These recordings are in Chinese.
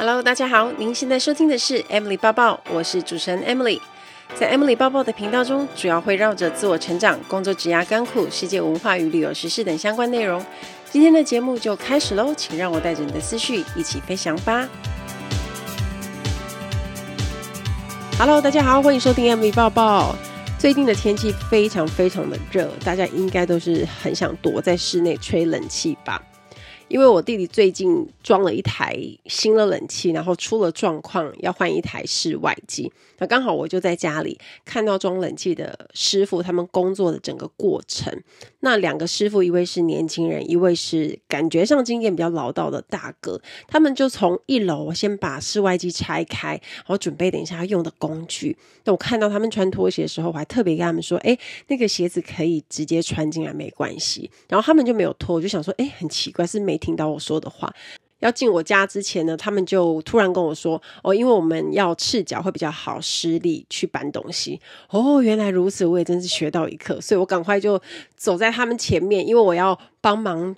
Hello，大家好，您现在收听的是 Emily 抱抱，我是主持人 Emily。在 Emily 抱抱的频道中，主要会绕着自我成长、工作、职涯、甘苦、世界文化与旅游时事等相关内容。今天的节目就开始喽，请让我带着你的思绪一起飞翔吧。Hello，大家好，欢迎收听 Emily 抱抱。最近的天气非常非常的热，大家应该都是很想躲在室内吹冷气吧。因为我弟弟最近装了一台新的冷气，然后出了状况，要换一台室外机。那刚好我就在家里看到装冷气的师傅他们工作的整个过程。那两个师傅，一位是年轻人，一位是感觉上经验比较老道的大哥。他们就从一楼先把室外机拆开，然后准备等一下要用的工具。那我看到他们穿拖鞋的时候，我还特别跟他们说：“哎，那个鞋子可以直接穿进来，没关系。”然后他们就没有脱，我就想说：“哎，很奇怪，是没。”听到我说的话，要进我家之前呢，他们就突然跟我说：“哦，因为我们要赤脚会比较好施力去搬东西。”哦，原来如此，我也真是学到一课，所以我赶快就走在他们前面，因为我要帮忙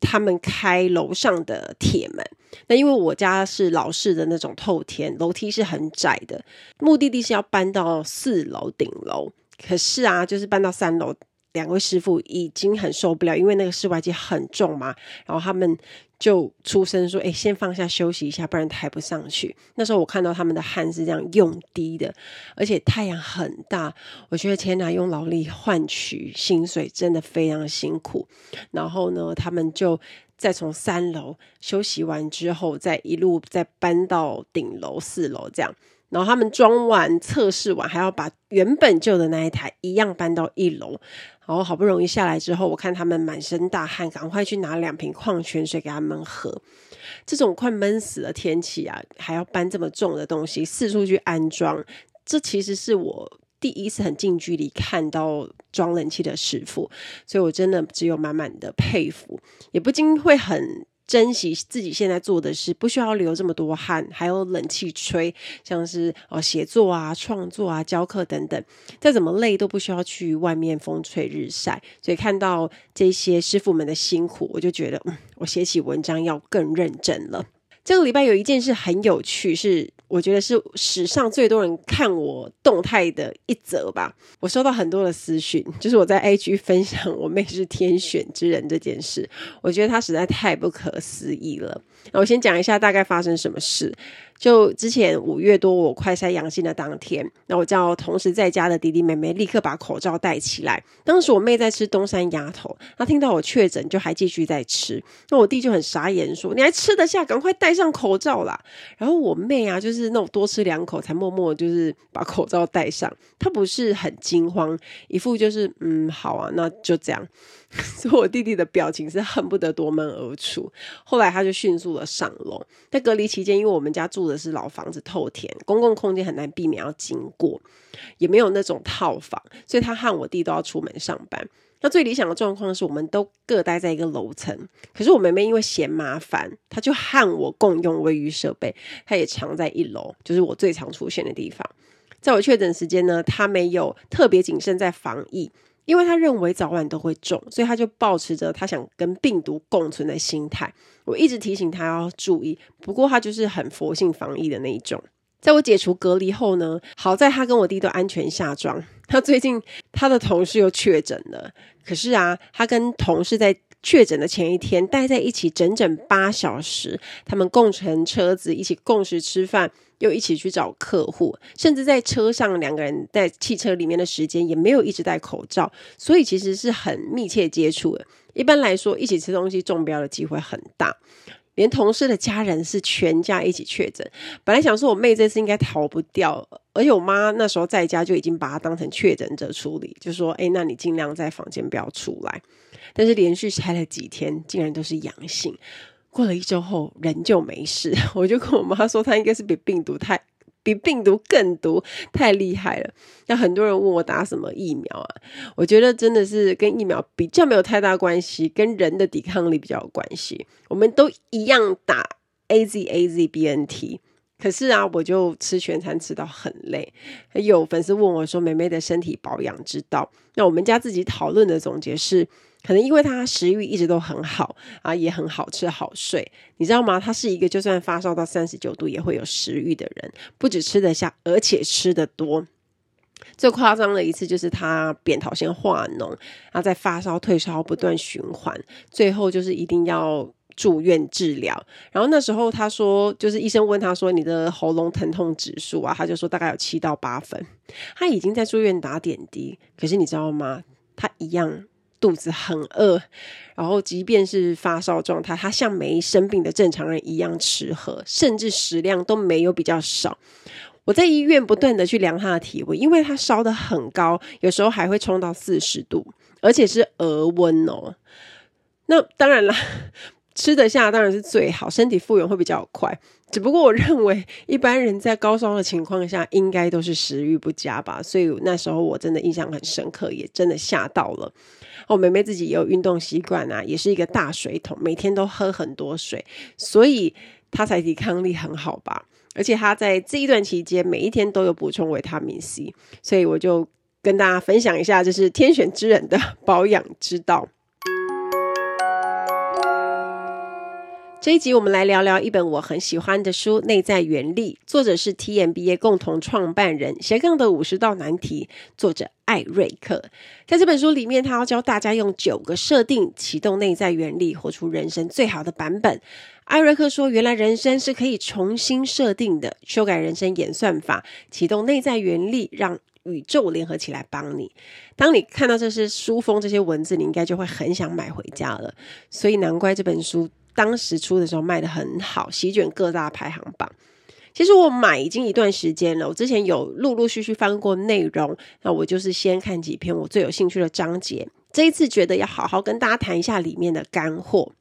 他们开楼上的铁门。那因为我家是老式的那种透天楼梯是很窄的，目的地是要搬到四楼顶楼，可是啊，就是搬到三楼。两位师傅已经很受不了，因为那个室外机很重嘛，然后他们就出声说：“哎，先放下休息一下，不然抬不上去。”那时候我看到他们的汗是这样用滴的，而且太阳很大，我觉得天哪，用劳力换取薪水真的非常辛苦。然后呢，他们就再从三楼休息完之后，再一路再搬到顶楼四楼这样。然后他们装完、测试完，还要把原本旧的那一台一样搬到一楼。然后好不容易下来之后，我看他们满身大汗，赶快去拿两瓶矿泉水给他们喝。这种快闷死的天气啊，还要搬这么重的东西四处去安装，这其实是我第一次很近距离看到装冷气的师傅，所以我真的只有满满的佩服，也不禁会很。珍惜自己现在做的事，不需要流这么多汗，还有冷气吹，像是哦写作啊、创作啊、教课等等，再怎么累都不需要去外面风吹日晒。所以看到这些师傅们的辛苦，我就觉得，嗯，我写起文章要更认真了。这个礼拜有一件事很有趣，是我觉得是史上最多人看我动态的一则吧。我收到很多的私讯，就是我在 A G 分享我妹是天选之人这件事，我觉得她实在太不可思议了。那我先讲一下大概发生什么事。就之前五月多，我快筛阳性的当天，那我叫同时在家的弟弟妹妹立刻把口罩戴起来。当时我妹在吃东山鸭头，她听到我确诊，就还继续在吃。那我弟就很傻眼，说：“你还吃得下？赶快戴上口罩啦！” 然后我妹啊，就是那种多吃两口才默默就是把口罩戴上。她不是很惊慌，一副就是嗯好啊，那就这样。所以我弟弟的表情是恨不得夺门而出。后来他就迅速的上楼。在隔离期间，因为我们家住的是老房子透天，公共空间很难避免要经过，也没有那种套房，所以他和我弟都要出门上班。那最理想的状况是我们都各待在一个楼层。可是我妹妹因为嫌麻烦，她就和我共用卫浴设备，她也常在一楼，就是我最常出现的地方。在我确诊时间呢，她没有特别谨慎在防疫。因为他认为早晚都会中，所以他就抱持着他想跟病毒共存的心态。我一直提醒他要注意，不过他就是很佛性防疫的那一种。在我解除隔离后呢，好在他跟我弟都安全下庄。他最近他的同事又确诊了，可是啊，他跟同事在确诊的前一天待在一起整整八小时，他们共乘车子，一起共食吃饭。又一起去找客户，甚至在车上两个人在汽车里面的时间也没有一直戴口罩，所以其实是很密切接触的。一般来说，一起吃东西中标的机会很大。连同事的家人是全家一起确诊，本来想说我妹这次应该逃不掉，而且我妈那时候在家就已经把她当成确诊者处理，就说：“哎，那你尽量在房间不要出来。”但是连续筛了几天，竟然都是阳性。过了一周后，人就没事。我就跟我妈说，她应该是比病毒太比病毒更毒，太厉害了。那很多人问我打什么疫苗啊？我觉得真的是跟疫苗比较没有太大关系，跟人的抵抗力比较有关系。我们都一样打 AZ AZ BNT，可是啊，我就吃全餐吃到很累。有粉丝问我说：“妹妹的身体保养之道？”那我们家自己讨论的总结是。可能因为他食欲一直都很好啊，也很好吃好睡，你知道吗？他是一个就算发烧到三十九度也会有食欲的人，不只吃得下，而且吃得多。最夸张的一次就是他扁桃腺化脓，然后在发烧退烧不断循环，最后就是一定要住院治疗。然后那时候他说，就是医生问他说：“你的喉咙疼痛指数啊？”他就说大概有七到八分。他已经在住院打点滴，可是你知道吗？他一样。肚子很饿，然后即便是发烧状态，他像没生病的正常人一样吃喝，甚至食量都没有比较少。我在医院不断的去量他的体温，因为他烧得很高，有时候还会冲到四十度，而且是额温哦。那当然了，吃得下当然是最好，身体复原会比较快。只不过我认为，一般人在高烧的情况下，应该都是食欲不佳吧。所以那时候我真的印象很深刻，也真的吓到了。哦，妹妹自己也有运动习惯啊，也是一个大水桶，每天都喝很多水，所以她才抵抗力很好吧。而且她在这一段期间，每一天都有补充维他命 C，所以我就跟大家分享一下，就是天选之人的 保养之道。这一集我们来聊聊一本我很喜欢的书《内在原力》，作者是 T-MBA 共同创办人斜杠的五十道难题，作者艾瑞克。在这本书里面，他要教大家用九个设定启动内在原力，活出人生最好的版本。艾瑞克说：“原来人生是可以重新设定的，修改人生演算法，启动内在原力，让宇宙联合起来帮你。当你看到这些书封、这些文字，你应该就会很想买回家了。所以难怪这本书。”当时出的时候卖得很好，席卷各大排行榜。其实我买已经一段时间了，我之前有陆陆续续翻过内容，那我就是先看几篇我最有兴趣的章节。这一次觉得要好好跟大家谈一下里面的干货。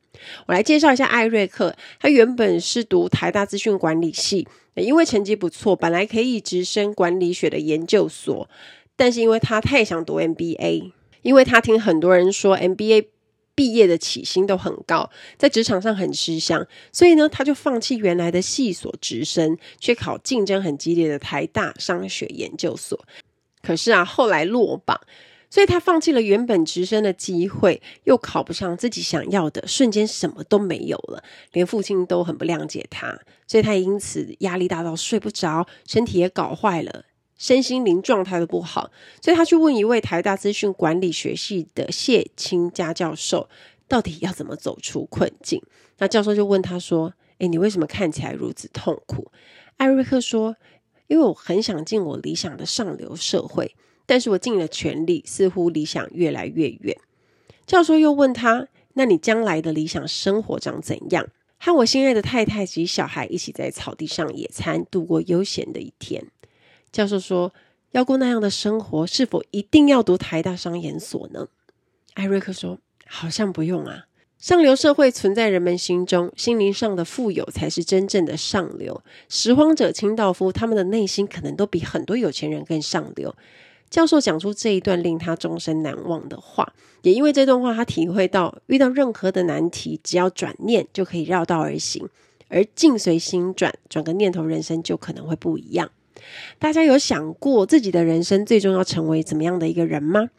我来介绍一下艾瑞克，他原本是读台大资讯管理系，因为成绩不错，本来可以直升管理学的研究所，但是因为他太想读 MBA，因为他听很多人说 MBA。毕业的起薪都很高，在职场上很吃香，所以呢，他就放弃原来的系所直升，去考竞争很激烈的台大商学研究所。可是啊，后来落榜，所以他放弃了原本直升的机会，又考不上自己想要的，瞬间什么都没有了，连父亲都很不谅解他，所以他因此压力大到睡不着，身体也搞坏了。身心灵状态都不好，所以他去问一位台大资讯管理学系的谢清家教授，到底要怎么走出困境？那教授就问他说：“诶，你为什么看起来如此痛苦？”艾瑞克说：“因为我很想进我理想的上流社会，但是我尽了全力，似乎理想越来越远。”教授又问他：“那你将来的理想生活长怎样？”和我心爱的太太及小孩一起在草地上野餐，度过悠闲的一天。教授说：“要过那样的生活，是否一定要读台大商研所呢？”艾瑞克说：“好像不用啊。上流社会存在人们心中，心灵上的富有才是真正的上流。拾荒者、清道夫，他们的内心可能都比很多有钱人更上流。”教授讲出这一段令他终身难忘的话，也因为这段话，他体会到遇到任何的难题，只要转念就可以绕道而行，而境随心转，转个念头，人生就可能会不一样。大家有想过自己的人生最终要成为怎么样的一个人吗？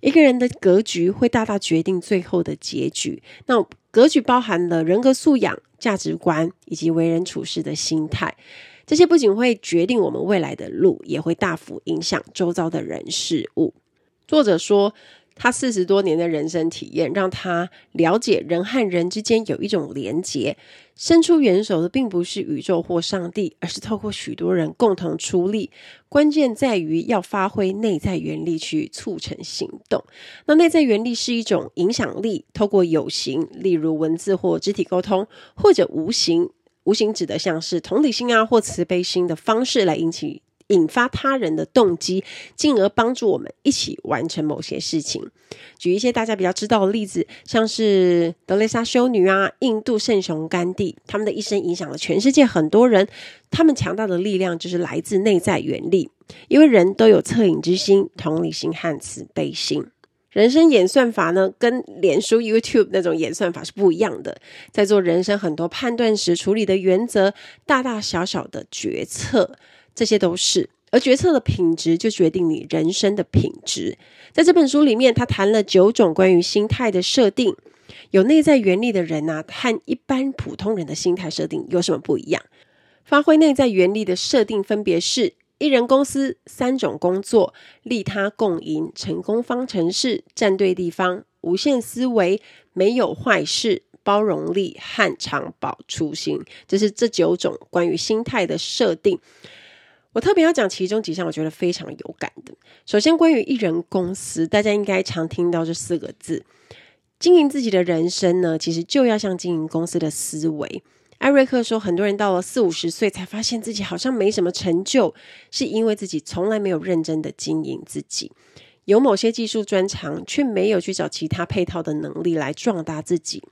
一个人的格局会大大决定最后的结局。那格局包含了人格素养、价值观以及为人处事的心态。这些不仅会决定我们未来的路，也会大幅影响周遭的人事物。作者说，他四十多年的人生体验，让他了解人和人之间有一种连结。伸出援手的并不是宇宙或上帝，而是透过许多人共同出力。关键在于要发挥内在原力去促成行动。那内在原力是一种影响力，透过有形，例如文字或肢体沟通，或者无形，无形指的像是同理心啊或慈悲心的方式来引起。引发他人的动机，进而帮助我们一起完成某些事情。举一些大家比较知道的例子，像是德蕾莎修女啊、印度圣雄甘地，他们的一生影响了全世界很多人。他们强大的力量就是来自内在原力，因为人都有恻隐之心、同理心和慈悲心。人生演算法呢，跟脸书、YouTube 那种演算法是不一样的。在做人生很多判断时，处理的原则，大大小小的决策。这些都是而决策的品质就决定你人生的品质。在这本书里面，他谈了九种关于心态的设定。有内在原力的人呢、啊，和一般普通人的心态设定有什么不一样？发挥内在原力的设定分别是：一人公司、三种工作、利他共赢、成功方程式、站对地方、无限思维、没有坏事、包容力和常保初心。这是这九种关于心态的设定。我特别要讲其中几项，我觉得非常有感的。首先，关于一人公司，大家应该常听到这四个字。经营自己的人生呢，其实就要像经营公司的思维。艾瑞克说，很多人到了四五十岁才发现自己好像没什么成就，是因为自己从来没有认真的经营自己，有某些技术专长，却没有去找其他配套的能力来壮大自己。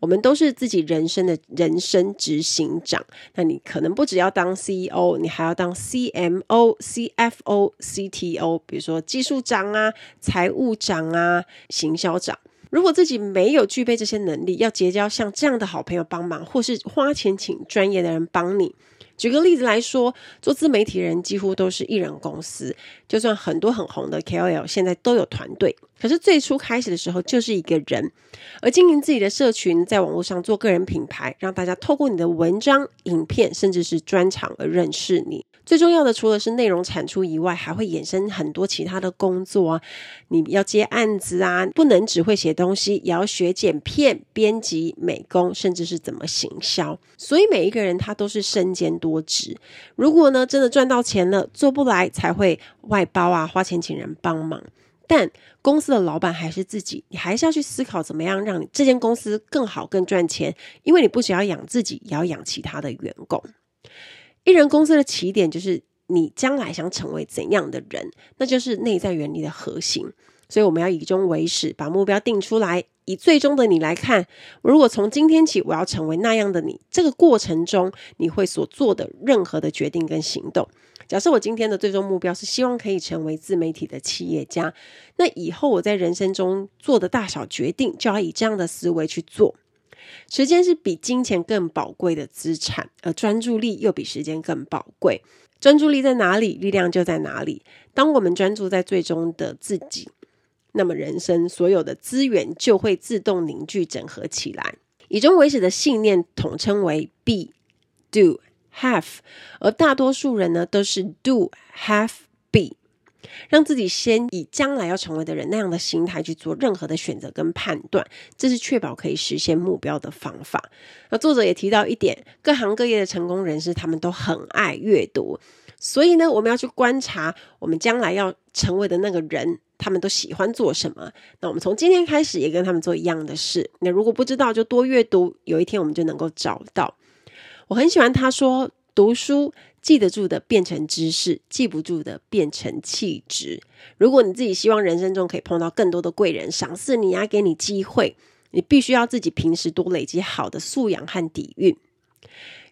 我们都是自己人生的人生执行长，那你可能不只要当 CEO，你还要当 CMO、CFO、CTO，比如说技术长啊、财务长啊、行销长。如果自己没有具备这些能力，要结交像这样的好朋友帮忙，或是花钱请专业的人帮你。举个例子来说，做自媒体人几乎都是一人公司，就算很多很红的 KOL 现在都有团队，可是最初开始的时候就是一个人。而经营自己的社群，在网络上做个人品牌，让大家透过你的文章、影片，甚至是专场而认识你。最重要的，除了是内容产出以外，还会衍生很多其他的工作啊。你要接案子啊，不能只会写东西，也要学剪片、编辑、美工，甚至是怎么行销。所以每一个人他都是身兼多职。如果呢，真的赚到钱了，做不来才会外包啊，花钱请人帮忙。但公司的老板还是自己，你还是要去思考怎么样让这间公司更好、更赚钱。因为你不只要养自己，也要养其他的员工。一人公司的起点就是你将来想成为怎样的人，那就是内在原理的核心。所以我们要以终为始，把目标定出来。以最终的你来看，如果从今天起我要成为那样的你，这个过程中你会所做的任何的决定跟行动。假设我今天的最终目标是希望可以成为自媒体的企业家，那以后我在人生中做的大小决定，就要以这样的思维去做。时间是比金钱更宝贵的资产，而专注力又比时间更宝贵。专注力在哪里，力量就在哪里。当我们专注在最终的自己，那么人生所有的资源就会自动凝聚整合起来。以终为始的信念统称为 Be、Do、Have，而大多数人呢都是 Do、Have、Be。让自己先以将来要成为的人那样的心态去做任何的选择跟判断，这是确保可以实现目标的方法。那作者也提到一点，各行各业的成功人士他们都很爱阅读，所以呢，我们要去观察我们将来要成为的那个人，他们都喜欢做什么。那我们从今天开始也跟他们做一样的事。那如果不知道，就多阅读，有一天我们就能够找到。我很喜欢他说，读书。记得住的变成知识，记不住的变成气质。如果你自己希望人生中可以碰到更多的贵人赏识你啊，给你机会，你必须要自己平时多累积好的素养和底蕴。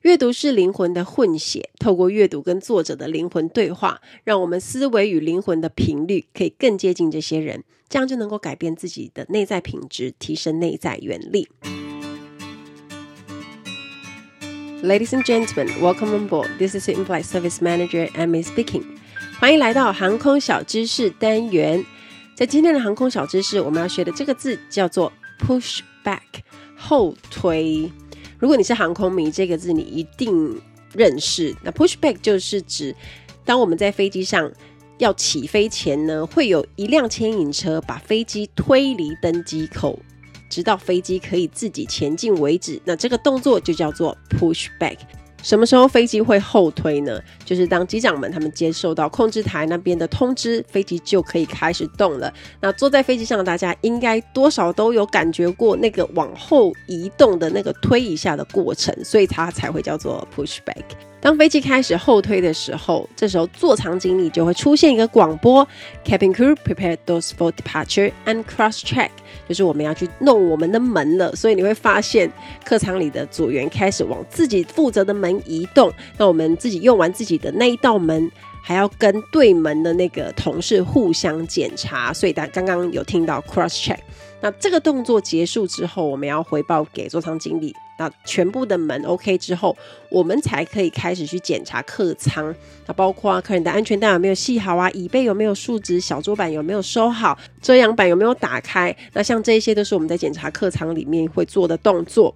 阅读是灵魂的混血，透过阅读跟作者的灵魂对话，让我们思维与灵魂的频率可以更接近这些人，这样就能够改变自己的内在品质，提升内在原力。Ladies and gentlemen, welcome on board. This is In-Flight Service Manager Amy speaking. 欢迎来到航空小知识单元。在今天的航空小知识，我们要学的这个字叫做 push back，后推。如果你是航空迷，这个字你一定认识。那 push back 就是指，当我们在飞机上要起飞前呢，会有一辆牵引车把飞机推离登机口。直到飞机可以自己前进为止，那这个动作就叫做 push back。什么时候飞机会后推呢？就是当机长们他们接受到控制台那边的通知，飞机就可以开始动了。那坐在飞机上的大家应该多少都有感觉过那个往后移动的那个推一下的过程，所以它才会叫做 push back。当飞机开始后推的时候，这时候座舱经理就会出现一个广播：Cabin crew prepare doors for departure and cross check。就是我们要去弄我们的门了，所以你会发现客舱里的组员开始往自己负责的门移动。那我们自己用完自己的那一道门，还要跟对门的那个同事互相检查。所以大刚刚有听到 cross check。那这个动作结束之后，我们要回报给座舱经理，那全部的门 OK 之后，我们才可以开始去检查客舱。那包括客人的安全带有没有系好啊，椅背有没有竖直，小桌板有没有收好，遮阳板有没有打开。那像这些都是我们在检查客舱里面会做的动作。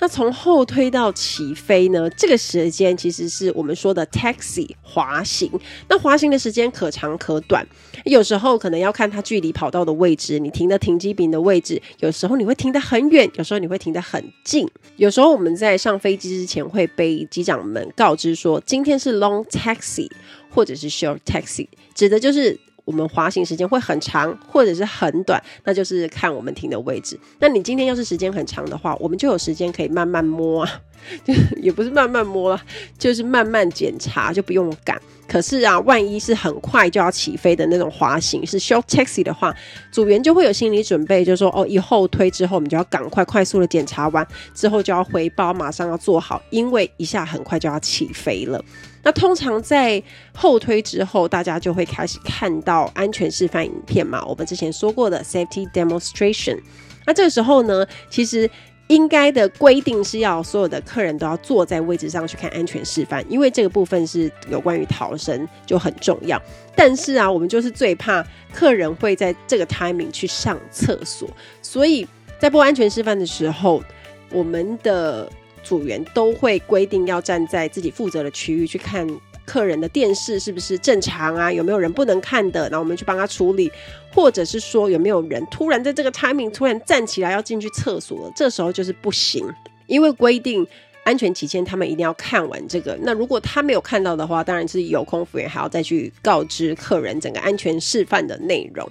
那从后推到起飞呢？这个时间其实是我们说的 taxi 滑行。那滑行的时间可长可短，有时候可能要看它距离跑道的位置，你停的停机坪的位置，有时候你会停得很远，有时候你会停得很近。有时候我们在上飞机之前会被机长们告知说，今天是 long taxi 或者是 short taxi，指的就是。我们滑行时间会很长，或者是很短，那就是看我们停的位置。那你今天要是时间很长的话，我们就有时间可以慢慢摸啊，就也不是慢慢摸了，就是慢慢检查，就不用赶。可是啊，万一是很快就要起飞的那种滑行，是 short taxi 的话，组员就会有心理准备，就是说哦，一后推之后，我们就要赶快快速的检查完，之后就要回包，马上要做好，因为一下很快就要起飞了。那通常在后推之后，大家就会开始看到安全示范影片嘛。我们之前说过的 safety demonstration。那这个时候呢，其实应该的规定是要所有的客人都要坐在位置上去看安全示范，因为这个部分是有关于逃生就很重要。但是啊，我们就是最怕客人会在这个 timing 去上厕所，所以在播安全示范的时候，我们的。组员都会规定要站在自己负责的区域去看客人的电视是不是正常啊？有没有人不能看的？那我们去帮他处理，或者是说有没有人突然在这个 timing 突然站起来要进去厕所了？这时候就是不行，因为规定安全起见，他们一定要看完这个。那如果他没有看到的话，当然是有空服员还要再去告知客人整个安全示范的内容。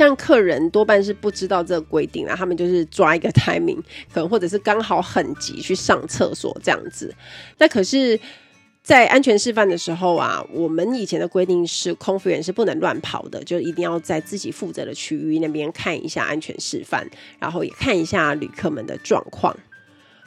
像客人多半是不知道这个规定啊，他们就是抓一个 timing，可能或者是刚好很急去上厕所这样子。那可是，在安全示范的时候啊，我们以前的规定是空服员是不能乱跑的，就一定要在自己负责的区域那边看一下安全示范，然后也看一下旅客们的状况。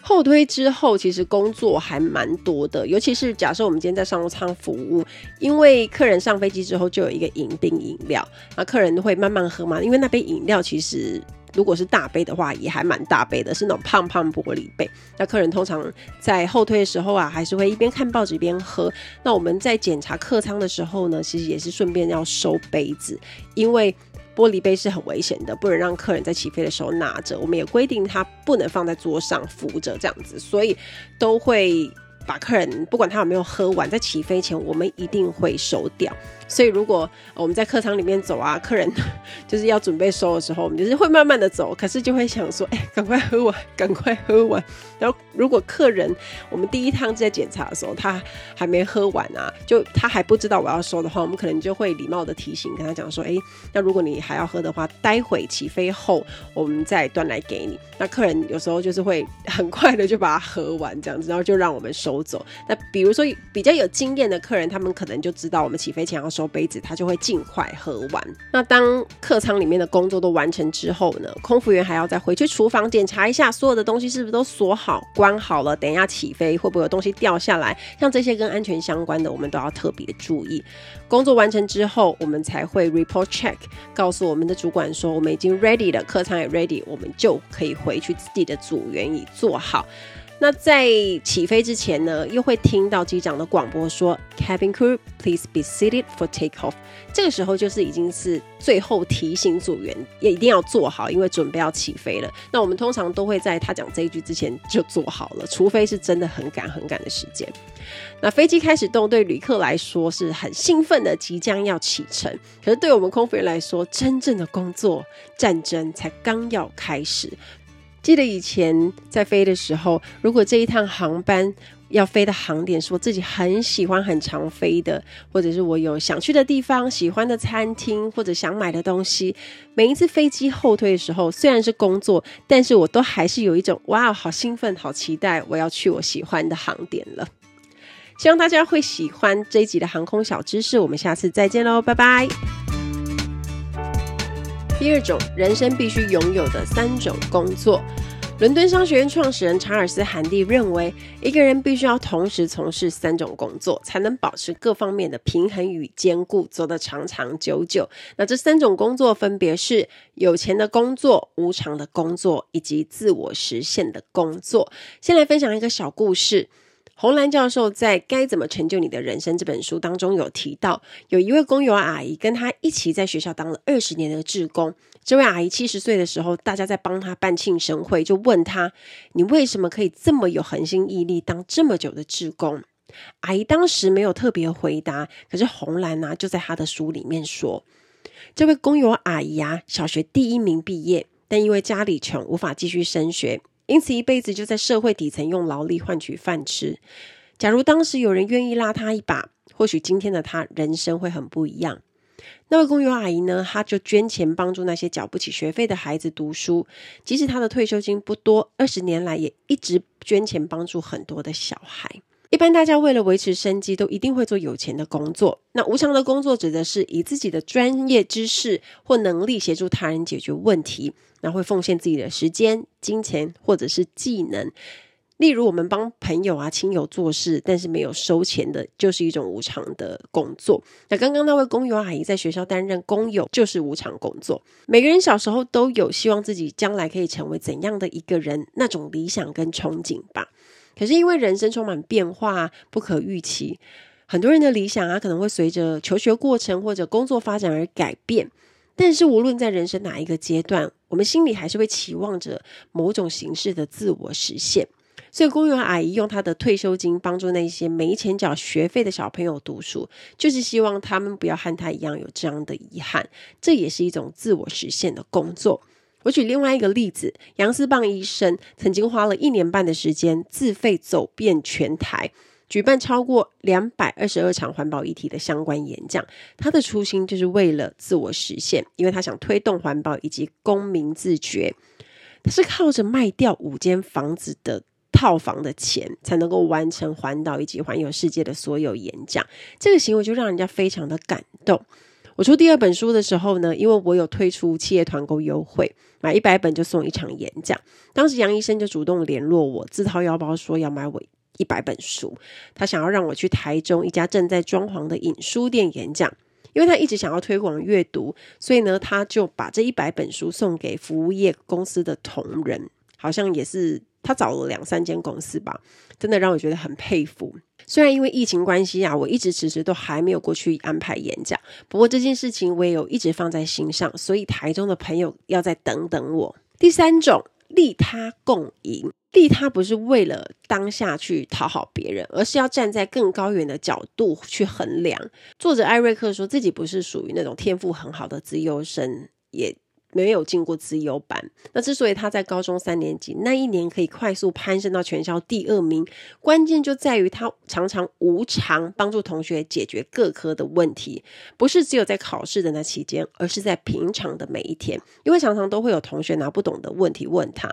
后推之后，其实工作还蛮多的，尤其是假设我们今天在商务舱服务，因为客人上飞机之后就有一个迎宾饮料，那客人会慢慢喝嘛，因为那杯饮料其实如果是大杯的话，也还蛮大杯的，是那种胖胖玻璃杯。那客人通常在后推的时候啊，还是会一边看报纸一边喝。那我们在检查客舱的时候呢，其实也是顺便要收杯子，因为。玻璃杯是很危险的，不能让客人在起飞的时候拿着。我们也规定它不能放在桌上扶着这样子，所以都会把客人不管他有没有喝完，在起飞前我们一定会收掉。所以，如果我们在客舱里面走啊，客人 就是要准备收的时候，我们就是会慢慢的走，可是就会想说，哎、赶快喝完，赶快喝完。然后，如果客人我们第一趟在检查的时候，他还没喝完啊，就他还不知道我要收的话，我们可能就会礼貌的提醒，跟他讲说，哎、那如果你还要喝的话，待会起飞后我们再端来给你。那客人有时候就是会很快的就把它喝完这样子，然后就让我们收走。那比如说比较有经验的客人，他们可能就知道我们起飞前要收。杯子，他就会尽快喝完。那当客舱里面的工作都完成之后呢，空服员还要再回去厨房检查一下所有的东西是不是都锁好、关好了。等一下起飞会不会有东西掉下来？像这些跟安全相关的，我们都要特别注意。工作完成之后，我们才会 report check，告诉我们的主管说我们已经 ready 了，客舱也 ready，我们就可以回去自己的组员已做好。那在起飞之前呢，又会听到机长的广播说：“Cabin crew, please be seated for takeoff。”这个时候就是已经是最后提醒组员也一定要做好，因为准备要起飞了。那我们通常都会在他讲这一句之前就做好了，除非是真的很赶很赶的时间。那飞机开始动，对旅客来说是很兴奋的，即将要启程。可是对我们空服员来说，真正的工作战争才刚要开始。记得以前在飞的时候，如果这一趟航班要飞的航点是我自己很喜欢、很常飞的，或者是我有想去的地方、喜欢的餐厅或者想买的东西，每一次飞机后退的时候，虽然是工作，但是我都还是有一种哇，好兴奋、好期待，我要去我喜欢的航点了。希望大家会喜欢这一集的航空小知识，我们下次再见喽，拜拜。第二种人生必须拥有的三种工作。伦敦商学院创始人查尔斯·韩蒂认为，一个人必须要同时从事三种工作，才能保持各方面的平衡与兼顾，做得长长久久。那这三种工作分别是有钱的工作、无偿的工作以及自我实现的工作。先来分享一个小故事。洪兰教授在《该怎么成就你的人生》这本书当中有提到，有一位工友阿姨跟他一起在学校当了二十年的志工。这位阿姨七十岁的时候，大家在帮她办庆生会，就问她：“你为什么可以这么有恒心毅力，当这么久的志工？”阿姨当时没有特别回答，可是洪兰呢、就在她的书里面说：“这位工友阿姨啊，小学第一名毕业，但因为家里穷，无法继续升学。”因此，一辈子就在社会底层用劳力换取饭吃。假如当时有人愿意拉他一把，或许今天的他人生会很不一样。那位工友阿姨呢？她就捐钱帮助那些缴不起学费的孩子读书。即使她的退休金不多，二十年来也一直捐钱帮助很多的小孩。一般大家为了维持生计，都一定会做有钱的工作。那无偿的工作指的是以自己的专业知识或能力协助他人解决问题。那会奉献自己的时间、金钱或者是技能，例如我们帮朋友啊、亲友做事，但是没有收钱的，就是一种无偿的工作。那刚刚那位工友阿姨在学校担任工友，就是无偿工作。每个人小时候都有希望自己将来可以成为怎样的一个人，那种理想跟憧憬吧。可是因为人生充满变化、不可预期，很多人的理想啊，可能会随着求学过程或者工作发展而改变。但是无论在人生哪一个阶段，我们心里还是会期望着某种形式的自我实现。所以，公园阿姨用她的退休金帮助那些没钱缴学费的小朋友读书，就是希望他们不要和她一样有这样的遗憾。这也是一种自我实现的工作。我举另外一个例子，杨思棒医生曾经花了一年半的时间自费走遍全台。举办超过两百二十二场环保议题的相关演讲，他的初心就是为了自我实现，因为他想推动环保以及公民自觉。他是靠着卖掉五间房子的套房的钱，才能够完成环岛以及环游世界的所有演讲。这个行为就让人家非常的感动。我出第二本书的时候呢，因为我有推出企业团购优惠，买一百本就送一场演讲。当时杨医生就主动联络我，自掏腰包说要买我。一百本书，他想要让我去台中一家正在装潢的影书店演讲，因为他一直想要推广阅读，所以呢，他就把这一百本书送给服务业公司的同仁，好像也是他找了两三间公司吧，真的让我觉得很佩服。虽然因为疫情关系啊，我一直迟迟都还没有过去安排演讲，不过这件事情我也有一直放在心上，所以台中的朋友要再等等我。第三种，利他共赢。利他不是为了当下去讨好别人，而是要站在更高远的角度去衡量。作者艾瑞克说自己不是属于那种天赋很好的资优生，也。没有进过资优班，那之所以他在高中三年级那一年可以快速攀升到全校第二名，关键就在于他常常无偿帮助同学解决各科的问题，不是只有在考试的那期间，而是在平常的每一天，因为常常都会有同学拿不懂的问题问他，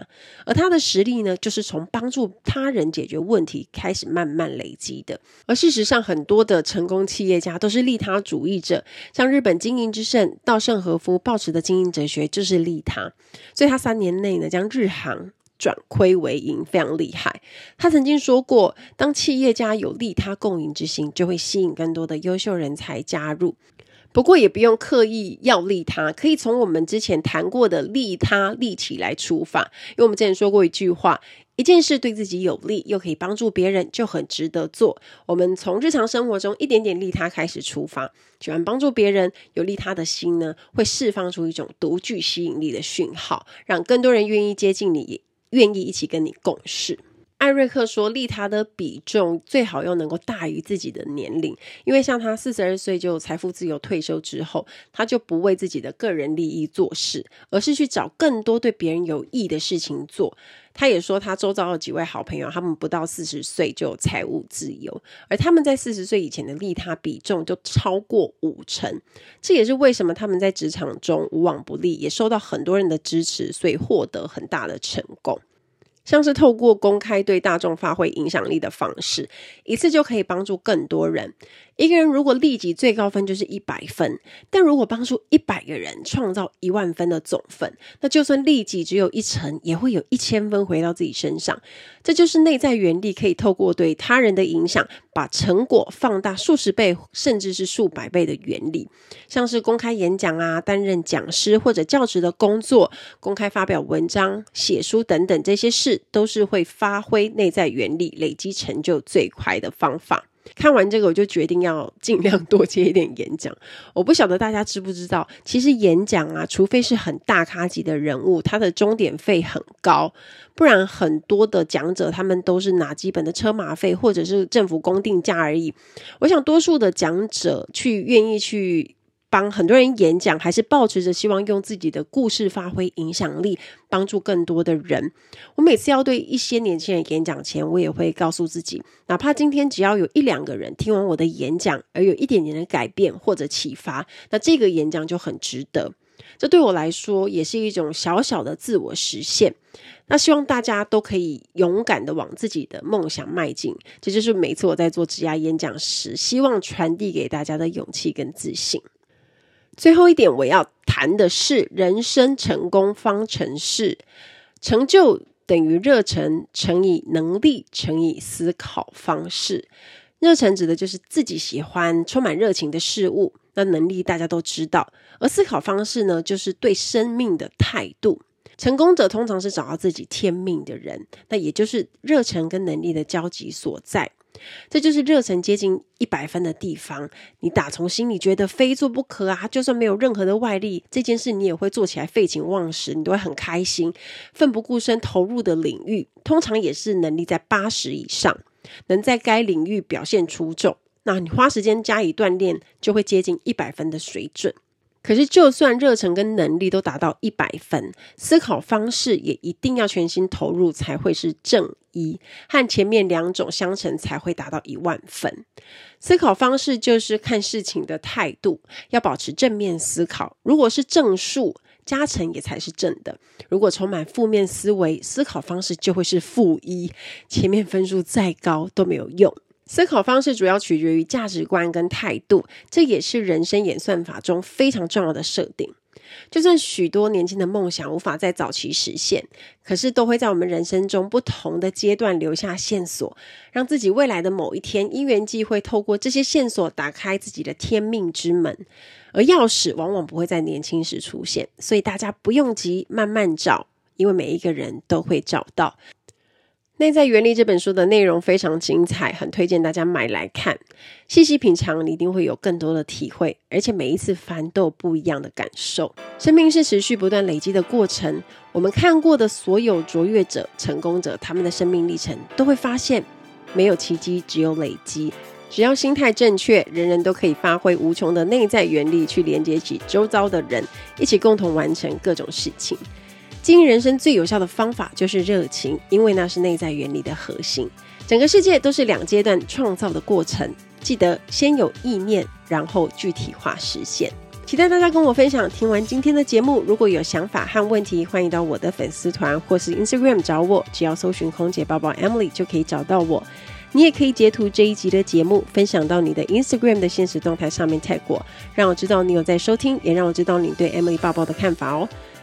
而他的实力呢，就是从帮助他人解决问题开始慢慢累积的。而事实上，很多的成功企业家都是利他主义者，像日本经营之圣稻盛和夫抱持的经营哲学。就是利他，所以他三年内呢，将日航转亏为盈，非常厉害。他曾经说过，当企业家有利他共赢之心，就会吸引更多的优秀人才加入。不过也不用刻意要利他，可以从我们之前谈过的利他利己来出发。因为我们之前说过一句话。一件事对自己有利，又可以帮助别人，就很值得做。我们从日常生活中一点点利他开始出发，喜欢帮助别人，有利他的心呢，会释放出一种独具吸引力的讯号，让更多人愿意接近你，愿意一起跟你共事。艾瑞克说，利他的比重最好又能够大于自己的年龄，因为像他四十二岁就财富自由退休之后，他就不为自己的个人利益做事，而是去找更多对别人有益的事情做。他也说，他周遭的几位好朋友，他们不到四十岁就有财务自由，而他们在四十岁以前的利他比重就超过五成。这也是为什么他们在职场中无往不利，也受到很多人的支持，所以获得很大的成功。像是透过公开对大众发挥影响力的方式，一次就可以帮助更多人。一个人如果立即最高分就是一百分，但如果帮助一百个人创造一万分的总分，那就算立即只有一成，也会有一千分回到自己身上。这就是内在原力可以透过对他人的影响，把成果放大数十倍，甚至是数百倍的原理。像是公开演讲啊，担任讲师或者教职的工作，公开发表文章、写书等等这些事，都是会发挥内在原力、累积成就最快的方法。看完这个，我就决定要尽量多接一点演讲。我不晓得大家知不知道，其实演讲啊，除非是很大咖级的人物，他的终点费很高，不然很多的讲者他们都是拿基本的车马费或者是政府公定价而已。我想多数的讲者去愿意去。帮很多人演讲，还是抱持着希望用自己的故事发挥影响力，帮助更多的人。我每次要对一些年轻人演讲前，我也会告诉自己，哪怕今天只要有一两个人听完我的演讲，而有一点点的改变或者启发，那这个演讲就很值得。这对我来说也是一种小小的自我实现。那希望大家都可以勇敢的往自己的梦想迈进。这就是每次我在做职涯演讲时，希望传递给大家的勇气跟自信。最后一点，我要谈的是人生成功方程式：成就等于热忱乘以能力乘以思考方式。热忱指的就是自己喜欢、充满热情的事物。那能力大家都知道，而思考方式呢，就是对生命的态度。成功者通常是找到自己天命的人，那也就是热忱跟能力的交集所在。这就是热忱接近一百分的地方。你打从心里觉得非做不可啊，就算没有任何的外力，这件事你也会做起来废寝忘食，你都会很开心，奋不顾身投入的领域，通常也是能力在八十以上，能在该领域表现出众。那你花时间加以锻炼，就会接近一百分的水准。可是，就算热忱跟能力都达到一百分，思考方式也一定要全心投入，才会是正一，和前面两种相乘才会达到一万分。思考方式就是看事情的态度，要保持正面思考。如果是正数，加成也才是正的；如果充满负面思维，思考方式就会是负一，前面分数再高都没有用。思考方式主要取决于价值观跟态度，这也是人生演算法中非常重要的设定。就算许多年轻的梦想无法在早期实现，可是都会在我们人生中不同的阶段留下线索，让自己未来的某一天因缘际会，透过这些线索打开自己的天命之门。而钥匙往往不会在年轻时出现，所以大家不用急，慢慢找，因为每一个人都会找到。内在原理这本书的内容非常精彩，很推荐大家买来看，细细品尝，你一定会有更多的体会，而且每一次翻都有不一样的感受。生命是持续不断累积的过程，我们看过的所有卓越者、成功者，他们的生命历程，都会发现没有奇迹，只有累积。只要心态正确，人人都可以发挥无穷的内在原力，去连接起周遭的人，一起共同完成各种事情。经营人生最有效的方法就是热情，因为那是内在原理的核心。整个世界都是两阶段创造的过程，记得先有意念，然后具体化实现。期待大家跟我分享。听完今天的节目，如果有想法和问题，欢迎到我的粉丝团或是 Instagram 找我，只要搜寻空姐报报 Emily 就可以找到我。你也可以截图这一集的节目，分享到你的 Instagram 的现实动态上面 tag 我，让我知道你有在收听，也让我知道你对 Emily 抱抱的看法哦。